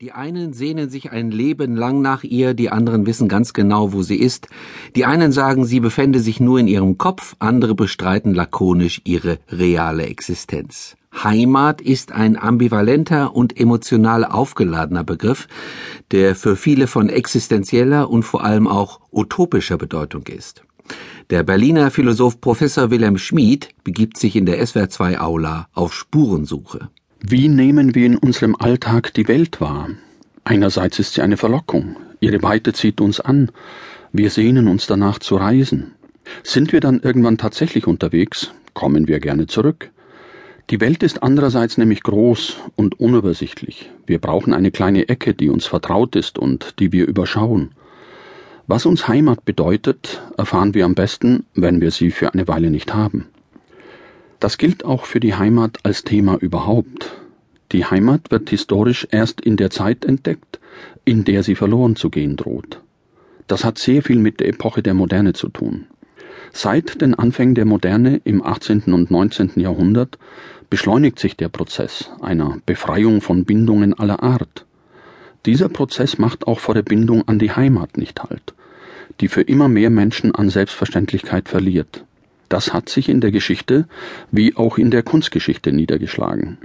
Die einen sehnen sich ein Leben lang nach ihr, die anderen wissen ganz genau, wo sie ist. Die einen sagen, sie befände sich nur in ihrem Kopf, andere bestreiten lakonisch ihre reale Existenz. Heimat ist ein ambivalenter und emotional aufgeladener Begriff, der für viele von existenzieller und vor allem auch utopischer Bedeutung ist. Der Berliner Philosoph Professor Wilhelm Schmid begibt sich in der SWR2 Aula auf Spurensuche. Wie nehmen wir in unserem Alltag die Welt wahr? Einerseits ist sie eine Verlockung, ihre Weite zieht uns an, wir sehnen uns danach zu reisen. Sind wir dann irgendwann tatsächlich unterwegs, kommen wir gerne zurück. Die Welt ist andererseits nämlich groß und unübersichtlich. Wir brauchen eine kleine Ecke, die uns vertraut ist und die wir überschauen. Was uns Heimat bedeutet, erfahren wir am besten, wenn wir sie für eine Weile nicht haben. Das gilt auch für die Heimat als Thema überhaupt. Die Heimat wird historisch erst in der Zeit entdeckt, in der sie verloren zu gehen droht. Das hat sehr viel mit der Epoche der Moderne zu tun. Seit den Anfängen der Moderne im 18. und 19. Jahrhundert beschleunigt sich der Prozess einer Befreiung von Bindungen aller Art. Dieser Prozess macht auch vor der Bindung an die Heimat nicht halt, die für immer mehr Menschen an Selbstverständlichkeit verliert. Das hat sich in der Geschichte wie auch in der Kunstgeschichte niedergeschlagen.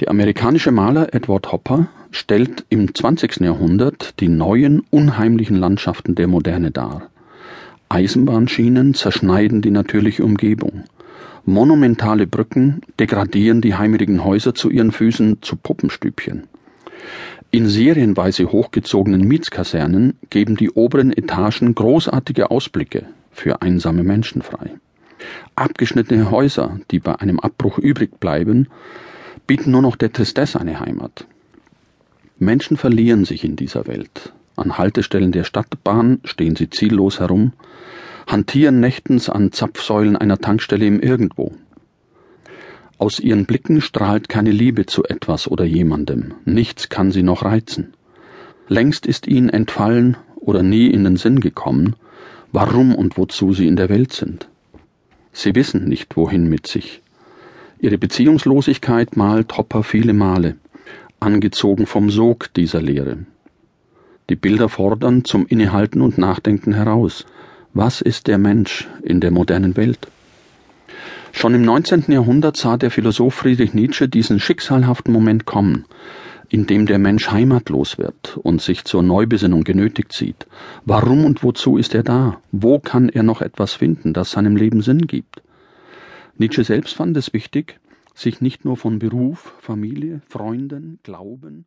Der amerikanische Maler Edward Hopper stellt im 20. Jahrhundert die neuen, unheimlichen Landschaften der Moderne dar. Eisenbahnschienen zerschneiden die natürliche Umgebung. Monumentale Brücken degradieren die heimeligen Häuser zu ihren Füßen zu Puppenstübchen. In serienweise hochgezogenen Mietskasernen geben die oberen Etagen großartige Ausblicke für einsame Menschen frei. Abgeschnittene Häuser, die bei einem Abbruch übrig bleiben, bieten nur noch der Tristesse eine Heimat. Menschen verlieren sich in dieser Welt. An Haltestellen der Stadtbahn stehen sie ziellos herum, hantieren nächtens an Zapfsäulen einer Tankstelle im Irgendwo. Aus ihren Blicken strahlt keine Liebe zu etwas oder jemandem, nichts kann sie noch reizen. Längst ist ihnen entfallen oder nie in den Sinn gekommen, warum und wozu sie in der Welt sind. Sie wissen nicht, wohin mit sich. Ihre Beziehungslosigkeit malt Hopper viele Male, angezogen vom Sog dieser Lehre. Die Bilder fordern zum Innehalten und Nachdenken heraus. Was ist der Mensch in der modernen Welt? Schon im 19. Jahrhundert sah der Philosoph Friedrich Nietzsche diesen schicksalhaften Moment kommen, in dem der Mensch heimatlos wird und sich zur Neubesinnung genötigt sieht. Warum und wozu ist er da? Wo kann er noch etwas finden, das seinem Leben Sinn gibt? Nietzsche selbst fand es wichtig, sich nicht nur von Beruf, Familie, Freunden, Glauben,